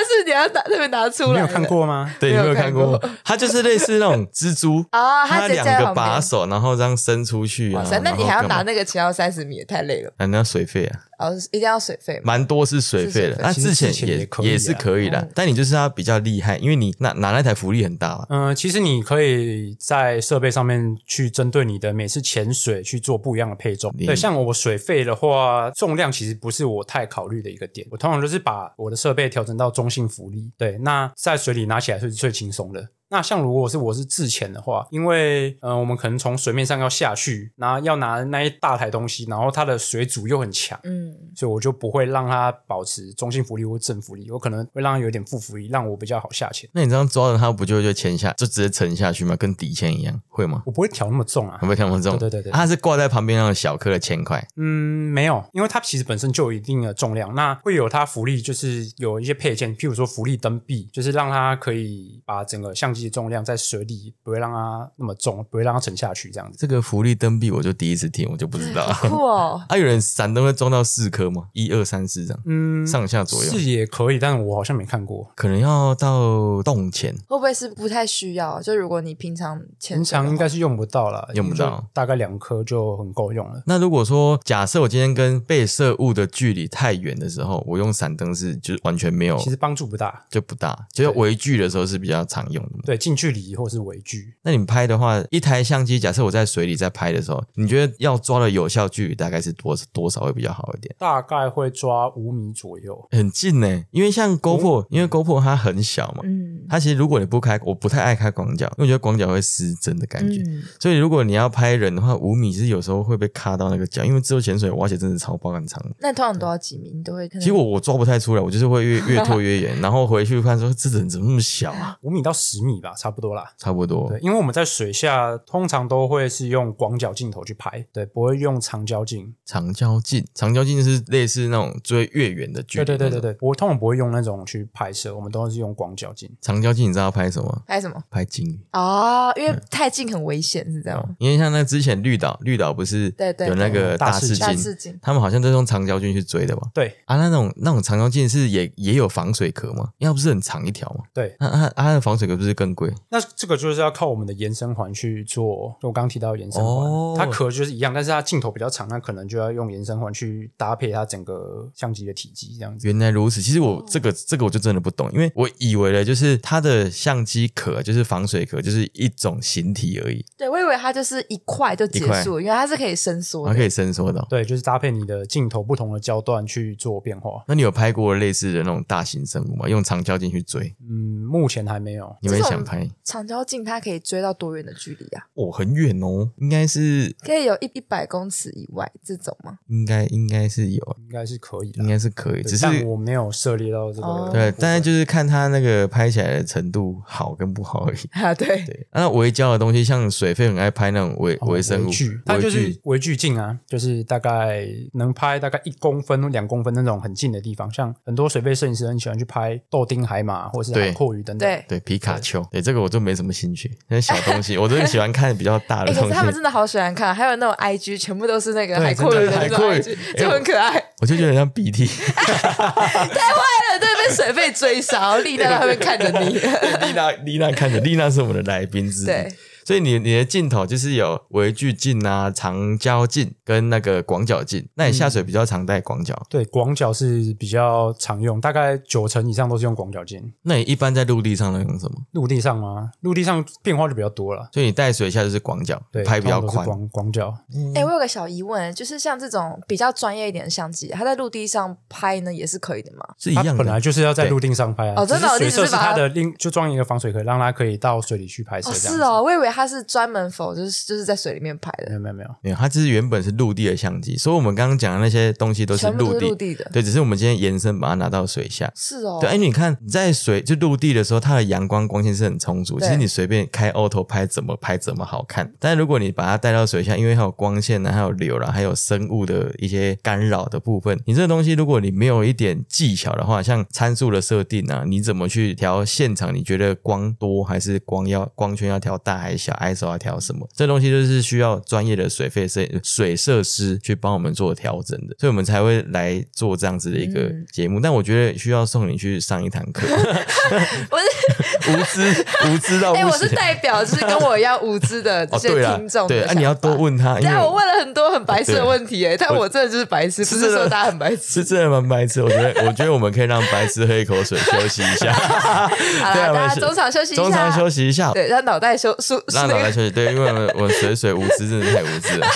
是你要拿特别拿出来，你没有看？过吗？对，你没有看没有看过过？它就是类似那种蜘蛛 啊它两个把手，然后这样伸出去啊。哇塞，那你还要拿那个骑到三十米，也太累了。啊，那要水费啊，哦，一定要水费嘛？蛮多是水费的。那之前也也可以啊也是可以的嗯，但你就是要比较厉害，因为你拿拿那台浮力很大嘛。嗯、其实你可以在设备上面去针对你的每次潜水去做不一样的配重。对，像我水费的话，重量其实不是我太考虑的一个点。我通常就是把我的设备调整到中性浮力。对，那在水里拿起来是最轻松的。那像如果是我是自潜的话，因为呃我们可能从水面上要下去，然后要拿那一大台东西，然后它的水阻又很强，嗯，所以我就不会让它保持中性浮力或正浮力，我可能会让它有点负浮力，让我比较好下潜。那你这样抓着它，不就就潜下，就直接沉下去吗？跟底潜一样，会吗？我不会调那么重啊会，不会调那么重？对对对对它是挂在旁边那种小颗的铅块。嗯，没有，因为它其实本身就有一定的重量，那会有它浮力，就是有一些配件，譬如说浮力灯臂，就是让它可以把整个相机的重量在水里不会让它那么重，不会让它沉下去这样子。这个浮力灯臂我就第一次听，我就不知道。酷哦。啊，有人闪灯会装到四颗吗？一二三四这样，嗯，上下左右是，也可以，但是我好像没看过。可能要到洞前。会不会是不太需要？就如果你平常潜平水的话常应该是用不到了，用不到大概两颗就很够用了。那如果说假设我今天跟被摄物的距离太远的时候，我用闪灯是就是完全没有，其实帮助不大，就不大，就是微距的时候是比较常用的嘛。对近距离或是微距，那你们拍的话，一台相机，假设我在水里在拍的时候，你觉得要抓的有效距离大概是多多少会比较好一点？大概会抓五米左右。很近呢，因为像 GoPro，、因为 GoPro 它很小嘛，嗯它其实如果你不开，我不太爱开广角，因为我觉得广角会失真的感觉。嗯，所以如果你要拍人的话，五米是有时候会被卡到那个角，因为自由潜水挖起来真的超爆很长。那你通常都要几米？你都会其实我我抓不太出来，我就是会越越拖越远，然后回去看说这人怎么那么小啊？五米到十米吧，差不多啦。差不多对，因为我们在水下通常都会是用广角镜头去拍，对，不会用长焦镜。长焦镜，长焦镜是类似那种追越远的距离。对对对对，对，我通常不会用那种去拍摄，我们都是用广角镜。长焦镜你知道拍什么？拍什么？拍鲸鱼。哦，因为太近很危险，是这样吗？因为像那之前绿岛，绿岛不是对对有那个大视视镜，大视镜他们好像都是用长焦镜去追的吧？对啊，那种那种长焦镜是也也有防水壳吗？因为它不是很长一条吗？对，那它它的防水壳不是更贵？那这个就是要靠我们的延伸环去做。就我刚刚提到延伸环，哦它壳就是一样，但是它镜头比较长，那可能就要用延伸环去搭配它整个相机的体积这样子。原来如此，其实我这个这个我就真的不懂，因为我以为了就是它的相机壳就是防水壳，就是一种形体而已，对，我以为它就是一块就结束，原来它是可以伸缩的。它可以伸缩的哦。对，就是搭配你的镜头不同的焦段去做变化。那你有拍过类似的那种大型生物吗？用长焦镜去追，嗯，目前还没有。你们想拍？长焦镜它可以追到多远的距离啊？哦，很远哦，应该是可以有一一百公尺以外这种吗？应该应该是有，应该是可以的应，该是可以，只是我没有涉猎到这个哦。对，但是就是看它那个拍起来的程度好跟不好而已。啊，对，对，那微胶的东西，像水费很爱拍那种微哦微生物微距，，它就微距是微距镜啊，就是大概能拍大概一公分、两公分那种很近的地方，像很多水费摄影师很喜欢去拍豆丁、海马或者是对海阔鱼等等。对对皮卡丘，对这个我就没什么兴趣，那些小东西我就是喜欢看比较大哎、的东西可是他。们真的好喜欢看，还有那种 IG 全部都是那个对海阔鱼的海阔就很可爱。我就觉得很像鼻涕，太坏了对，被水费追杀，然 后丽娜在后面看着你。丽娜丽娜看着丽娜是我们的来宾之一，对，所以你你的镜头就是有微距镜啊、长焦镜跟那个广角镜。那你下水比较常带广角，对，广角是比较常用，大概九成以上都是用广角镜。那你一般在陆地上都用什么？陆地上吗？陆地上变化就比较多了。所以你带水下就是广角，对，拍比较广广角。哎、我有个小疑问，就是像这种比较专业一点的相机，它在陆地上拍呢也是可以的吗？是一样的本来。就是要在陆地上拍啊。哦真的哦只是水你只是把它色是它的另就装一个防水壳，让它可以到水里去拍摄哦，这样子。是哦，我以为它是专门否就是就是在水里面拍的，没有没有没有，没有，它这是原本是陆地的相机，所以我们刚刚讲的那些东西都是全部都陆地。是陆地的。对，只是我们今天延伸把它拿到水下。是哦，对，哎，你看你在水就陆地的时候，它的阳光光线是很充足，其对实你随便开 auto 拍怎么拍怎么好看。但是如果你把它带到水下，因为还有光线呢，还有流啦，还有生物的一些干扰的部分，你这个东西如果你没有一点技巧的话，像参数的设定啊，你怎么去调现场？你觉得光多还是光要光圈要调大还是小？ISO 要调什么？这东西就是需要专业的水费设水设施去帮我们做调整的，所以我们才会来做这样子的一个嗯节目。但我觉得需要送你去上一堂课，不是无知无知到哎。我是 代表，就是跟我一样无知的这哦，些听众，对，的啊，你要多问他，因对啊，为我问了很多很白痴的对问题哎，但我真的就是白痴，不是说大家很白痴。是真的蛮白痴。我觉得，我觉得我们可以让白痴喝一口水休息一下，好对大家中场休息一下，中场休息一下。对，让脑袋休舒，让脑那个袋休息，对，因为我我水水无知真的太无知了。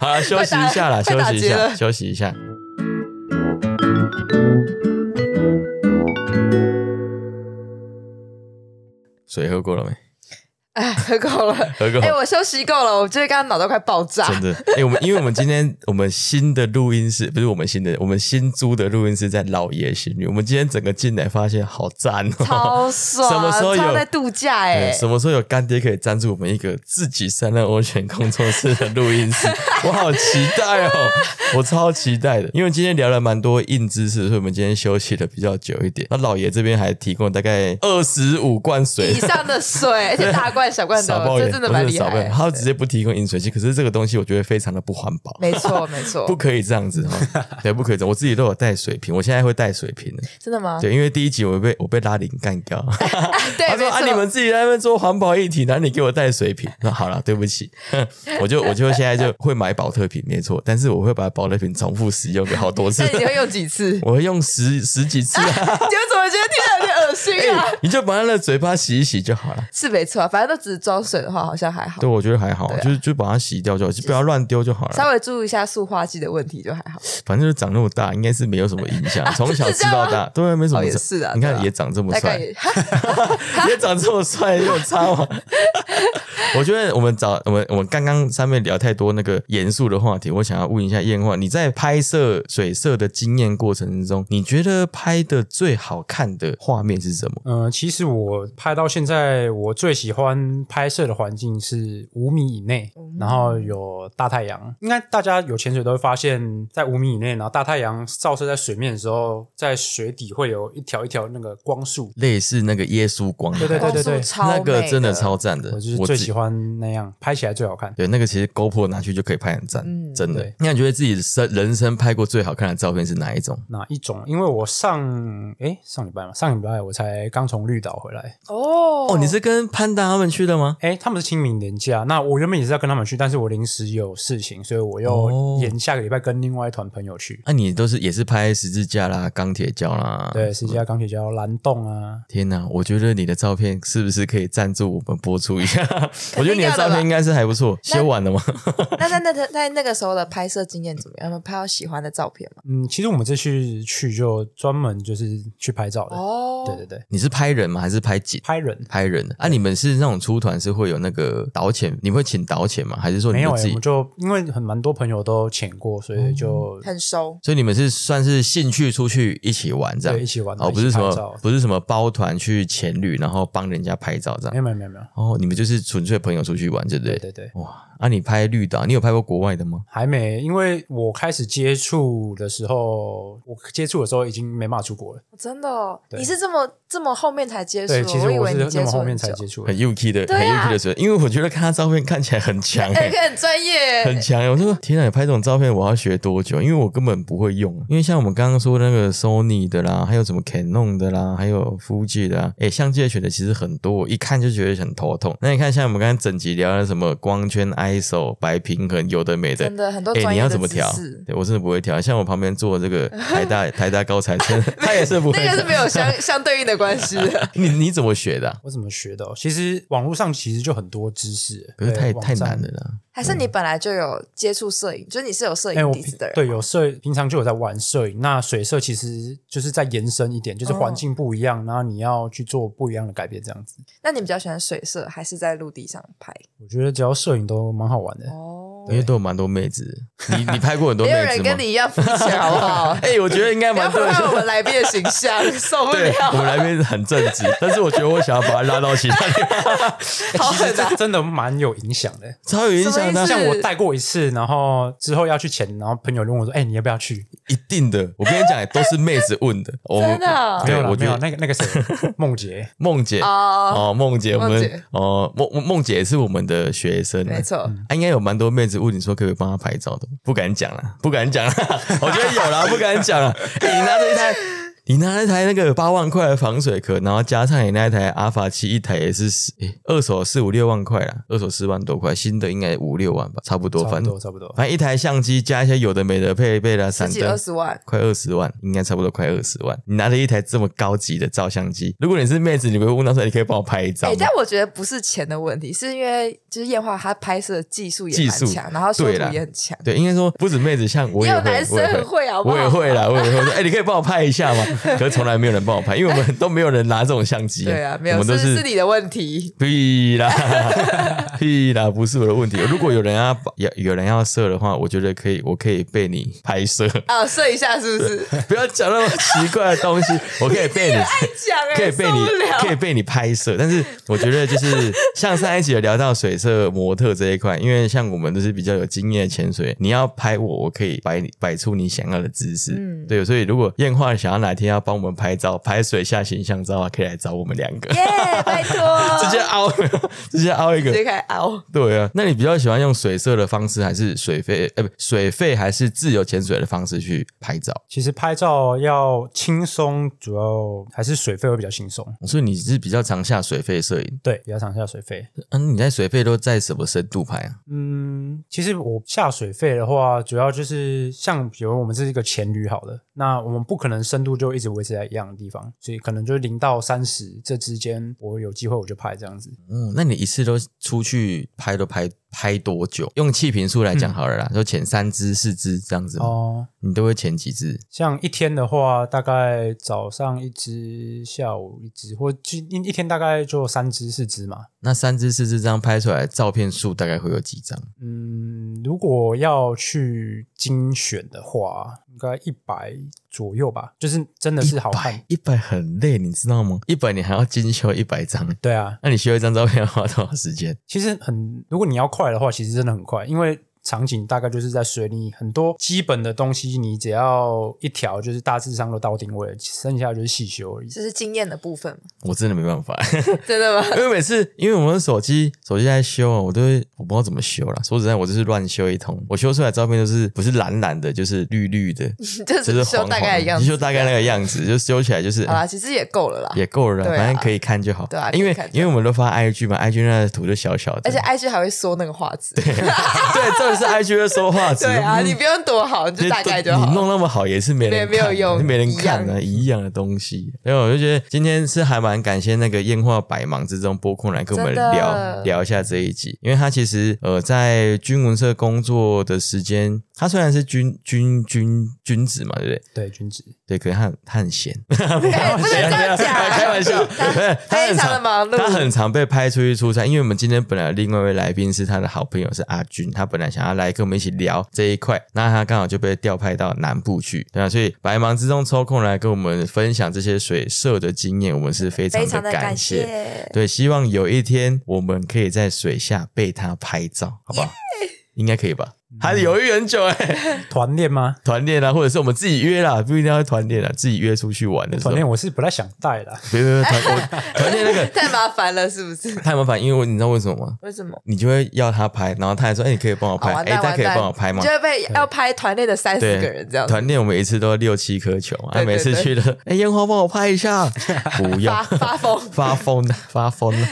好了，休息一下啦，休息一下，休息一下。水喝过了没？哎，喝够了，喝够哎，我休息够了，我觉得刚刚脑袋快爆炸。真的，哎、我们因为我们今天我们新的录音室不是我们新的，我们新租的录音室在老爷新旅。我们今天整个进来发现好赞哦，超爽！什么时候有在度假哎、什么时候有干爹可以赞助我们一个自己三任欧选工作室的录音室？我好期待哦，我超期待的。因为今天聊了蛮多硬知识，所以我们今天休息的比较久一点。那老爷这边还提供大概二十五罐水以。上的水，而且大罐小罐的，少爆点，这真的蛮厉害。他直接不提供饮水机，可是这个东西我觉得非常的不环保。没错，没错不，可以这样子哈，对，不可以这样。我自己都有带水瓶，我现在会带水瓶的。真的吗？对，因为第一集我被我被拉铃干掉，对，他说啊，你们自己在那边做环保议题，然后你给我带水瓶，那好了，对不起，我就我就现在就会买保特瓶，没错，但是我会把保特瓶重复使用个好多次那，你会用几次？我会用十十几次啊，你们怎么觉得心啊？你就把他的嘴巴洗一洗就好了。是没错，啊反正都只是装水的话，好像还好对，。我觉得还好，啊就是就把它洗掉就好，就不要乱丢就好了。稍微注意一下塑化剂的问题就还好。反正就长那么大，应该是没有什么影响，从小吃到大，对，没什么哦也。是啊你看也长这么帅，也 也长这么帅，有差吗？我觉得我们找我们我们刚刚上面聊太多那个严肃的话题，我想要问一下燕焕，你在拍摄水色的经验过程中，你觉得拍的最好看的画面是什么？嗯，其实我拍到现在，我最喜欢拍摄的环境是五米以内，然后有大太阳。应该大家有潜水都会发现，在五米以内，然后大太阳照射在水面的时候，在水底会有一条一条那个光束。类似那个耶稣光，对对对对对那个真的超赞的，我就是最喜欢那样，拍起来最好看。对，那个其实 GoPro 拿去就可以拍很赞，嗯真的你觉得自己生人生拍过最好看的照片是哪一种？哪一种？因为我上哎上礼拜嘛，上礼拜我才刚从绿岛回来。哦哦，你是跟潘达他们去的吗？哎，他们是清明年假，那我原本也是要跟他们去，但是我临时有事情，所以我哦又延下个礼拜跟另外一团朋友去。那、你都是也是拍十字架啦、钢铁胶啦？对，十字架钢铁胶蓝洞啊，天哪，我觉得你的照片是不是可以赞助我们播出一下？我觉得你的照片应该是还不错。修完了吗？那在那在在那个时候的拍摄经验怎么样？有没有拍到喜欢的照片吗？嗯，其实我们这次去就专门就是去拍照的。哦，对对对，你是拍人吗？还是拍景？拍人拍人的啊？你们是那种出团是会有那个导潜？你会请导潜吗？还是说你有、们自己我们？就因为很蛮多朋友都潜过，所以就、很熟。所以你们是算是兴趣出去一起玩这样？对一起玩哦，一起不是什拍照么不是什么包团去潜旅，然后帮人家拍照这样。没有没有没有没有，哦，你们就是纯粹朋友出去玩，对不对？对对对，哇，啊，你拍绿岛，你有拍过国外的吗？还没，因为我开始接触的时候，我接触的时候已经没办法出国了。真的哦，你是这么这么后面才接触？对，其实我是那你接触么后面才接触很。UK 的，很对啊 UK 的水，因为我觉得看他照片看起来很强、哎，欸，很专业，很强、欸。我说天啊，你拍这种照片我要学多久？因为我根本不会用。因为像我们刚刚说那个 Sony 的啦，还有什么 Canon 的啦，还有 Fuji 的啦，哎、相机的选的其实很多，我一看就觉得很头痛。那你看，像我们刚才整集聊的什么光圈、ISO、白平衡，有的没的，真的很多哎、你专业的知要怎么调？对我真的不会调。像我旁边坐这个 台大台大高材生，他也是不会调。那个是没有相相对应的关系的。你你怎么学的啊、我怎么学的哦、其实网络上其实就很多知识，可是太太难了啦。还是你本来就有接触摄影，就是你是有摄影底子的人欸？对有摄，平常就有在玩摄影。那水色其实就是在延伸一点，就是环境不一样，然后你要去做不一样的改变，这样子。那你比较喜欢水色还是在陆地上拍？我觉得只要摄影都蛮好玩的。哦，因为都有蛮多妹子。你你拍过很多没有妹子吗？人跟你一样肤浅，好不好？哎、我觉得应该不要蛮多人破坏我们来宾的形象，受不了，我们了。来宾很正直，但是我觉得我想要把他拉到其他地方，好狠啊这真的蛮有影响的。超有影响的像我带过一次，然后之后要去前，然后朋友就问我说：“哎、你要不要去一定的。我跟你讲，都是妹子问的。我真的哦没有啦，没有对我觉得那个那个谁，梦洁，梦姐哦，哦，梦姐，我们哦梦梦姐也是我们的学生啊，没错，啊，应该有蛮多妹子问你说可不可以帮他拍照的，不敢讲了，不敢讲了，我觉得有了，不敢讲了。你拿着一台，你拿了一台那个八万块的防水壳，然后加上你那一台阿法七，一台也是四、欸二手四五六万块啦，二手四万多块，新的应该五六万吧，差不多，差反正不多差不多。反正一台相机加一些有的没的配备啦，十几闪灯二十万，快二十万，应该差不多快二十万。你拿着一台这么高级的照相机，如果你是妹子，你会问到说你可以帮我拍一张哎、吗？但我觉得不是钱的问题，是因为就是艳华他拍摄技术也技术蛮强，然后修图也很强。对，应该说不止妹子，像我也有男生很会啊我也会啦，我也会说，哎、你可以帮我拍一下吗？可是从来没有人帮我拍，因为我们都没有人拿这种相机。对啊，没有我们都是是你的问题。屁啦，屁啦，不是我的问题。如果有人要有有人要摄的话，我觉得可以，我可以被你拍摄，啊，射一下是不是？不要讲那么奇怪的东西，我可以被你。可以被你可以被你拍摄，但是我觉得就是像上一集有聊到水色模特这一块，因为像我们都是比较有经验的潜水，你要拍我，我可以摆你摆出你想要的姿势，嗯对，所以如果燕化想要哪天要帮我们拍照、拍水下形象照啊，可以来找我们两个，耶拜托，直接凹，直接凹一个直。接开凹。对啊，那你比较喜欢用水色的方式，还是水费？呃，不，水费还是自由潜水的方式去拍照？其实拍照要轻松，主要还是水费会比较轻松。所以你是比较常下水费摄影？对，比较常下水费。嗯，你在水费都在什么深度拍啊？嗯，其实我下水费的话，主要就是像比如我们是一个潜旅好了，那我们不可能深度就一直维持在一样的地方，所以可能就是零到三十这之间，我有机会我就拍这样子。嗯，那你一次都出去拍都拍拍多久？用气瓶数来讲好了啦，就前三支、四支这样子吗？哦，你都会前几支？像一天的话，大概早上一支，下午一支，或就一一天大概就三支四支嘛。那三支、四支这样拍出来，照片数大概会有几张？嗯，如果要去精选的话，应该一百左右吧，就是真的是好看。一百很累，你知道吗？一百你还要精修一百张，对啊，那你修一张照片要花多少时间？其实很，如果你要快的话，其实真的很快，因为场景大概就是在水里，很多基本的东西你只要一条，就是大致上都到定位了，剩下就是细修而已。这是经验的部分嘛？我真的没办法，真的吗？因为每次因为我们手机手机在修啊，我都会我不知道怎么修了。说实在，我就是乱修一通，我修出来照片都是不是蓝蓝的，就是绿绿的，就 就是大概的样子，就修大概那个样子，就修起来就是好啦，其实也够了啦。也够了啦，对啊反正可以看就好。对啊因为因为我们都发 IG 嘛，IG 那个图就小小的，而且 IG 还会缩那个画质，对对，这是 IG 的说话对。啊，嗯你不用多好，你就大概就好你弄那么好也是没人没有用没人看啊，一样的东西。没有我就觉得今天是还蛮感谢那个烟花百忙之中拨空来跟我们聊聊一下这一集，因为他其实呃在军文社工作的时间，他虽然是君君君君子嘛，对不对？对，君子。对，可是他很他很闲，哎 不能这样讲，开玩笑，对，他非常的很常忙碌，他很常被拍出去出差，因为我们今天本来另外一位来宾是他的好朋友是阿军，他本来想要来跟我们一起聊这一块，那他刚好就被调派到南部去，对啊，所以百忙之中抽空来跟我们分享这些水社的经验，我们是非常的感。谢。对，希望有一天我们可以在水下被他拍照，好不好？应该可以吧？还犹豫很久哎、团练吗？团练啊，或者是我们自己约啦，不一定要团练啦，自己约出去玩的时候团，练我是不太想带啦。别别别团我团练那个 太麻烦了，是不是？太麻烦，因为我你知道为什么吗？为什么？你就会要他拍，然后他还说：“哎、你可以帮我拍，哎、他可以帮我拍吗就？”会被要拍团练的三十，个人这样，团练我们一次都六七颗球啊，每次去了，哎、烟花帮我拍一下，不要发发疯，发疯的发疯的，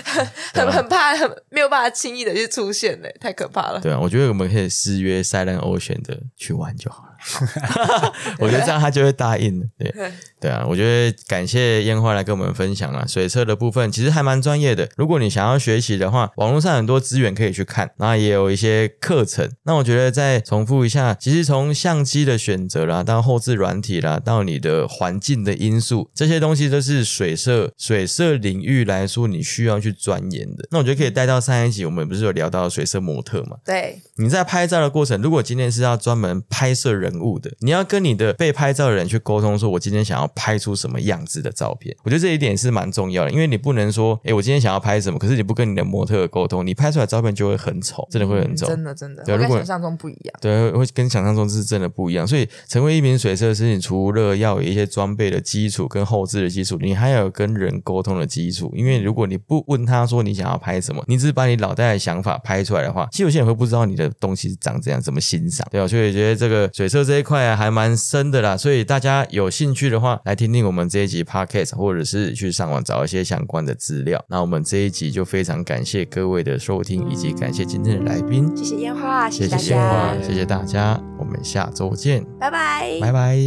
很啊很怕，很没有办法轻易的去出现嘞，太可怕了。对啊，我觉得我们可以私约约赛任欧选择去玩就好了。我觉得这样他就会答应了。对对啊，我觉得感谢烟花来跟我们分享了水车的部分，其实还蛮专业的。如果你想要学习的话，网络上很多资源可以去看，那也有一些课程。那我觉得再重复一下，其实从相机的选择啦，到后置软体啦，到你的环境的因素，这些东西都是水色水色领域来说你需要去钻研的。那我觉得可以带到上一集，我们不是有聊到水色模特嘛？对，你在拍照的过程，如果今天是要专门拍摄人物的，你要跟你的被拍照的人去沟通，说我今天想要拍出什么样子的照片。我觉得这一点是蛮重要的，因为你不能说，哎，我今天想要拍什么，可是你不跟你的模特沟通，你拍出来照片就会很丑，真的会很丑，真的真的，对跟想象中不一样。对，会跟想象中是真的不一样。所以，成为一名水色师，你除了要有一些装备的基础跟后置的基础，你还要有跟人沟通的基础。因为如果你不问他说你想要拍什么，你只是把你脑袋的想法拍出来的话，其实有些人会不知道你的东西是长这样，怎么欣赏，对吧？所以觉得这个水色这一块还蛮深的啦，所以大家有兴趣的话，来听听我们这一集 podcast，或者是去上网找一些相关的资料。那我们这一集就非常感谢各位的收听，以及感谢今天的来宾。谢谢烟花，谢谢烟花，谢谢大家。我们下周见，拜拜，拜拜。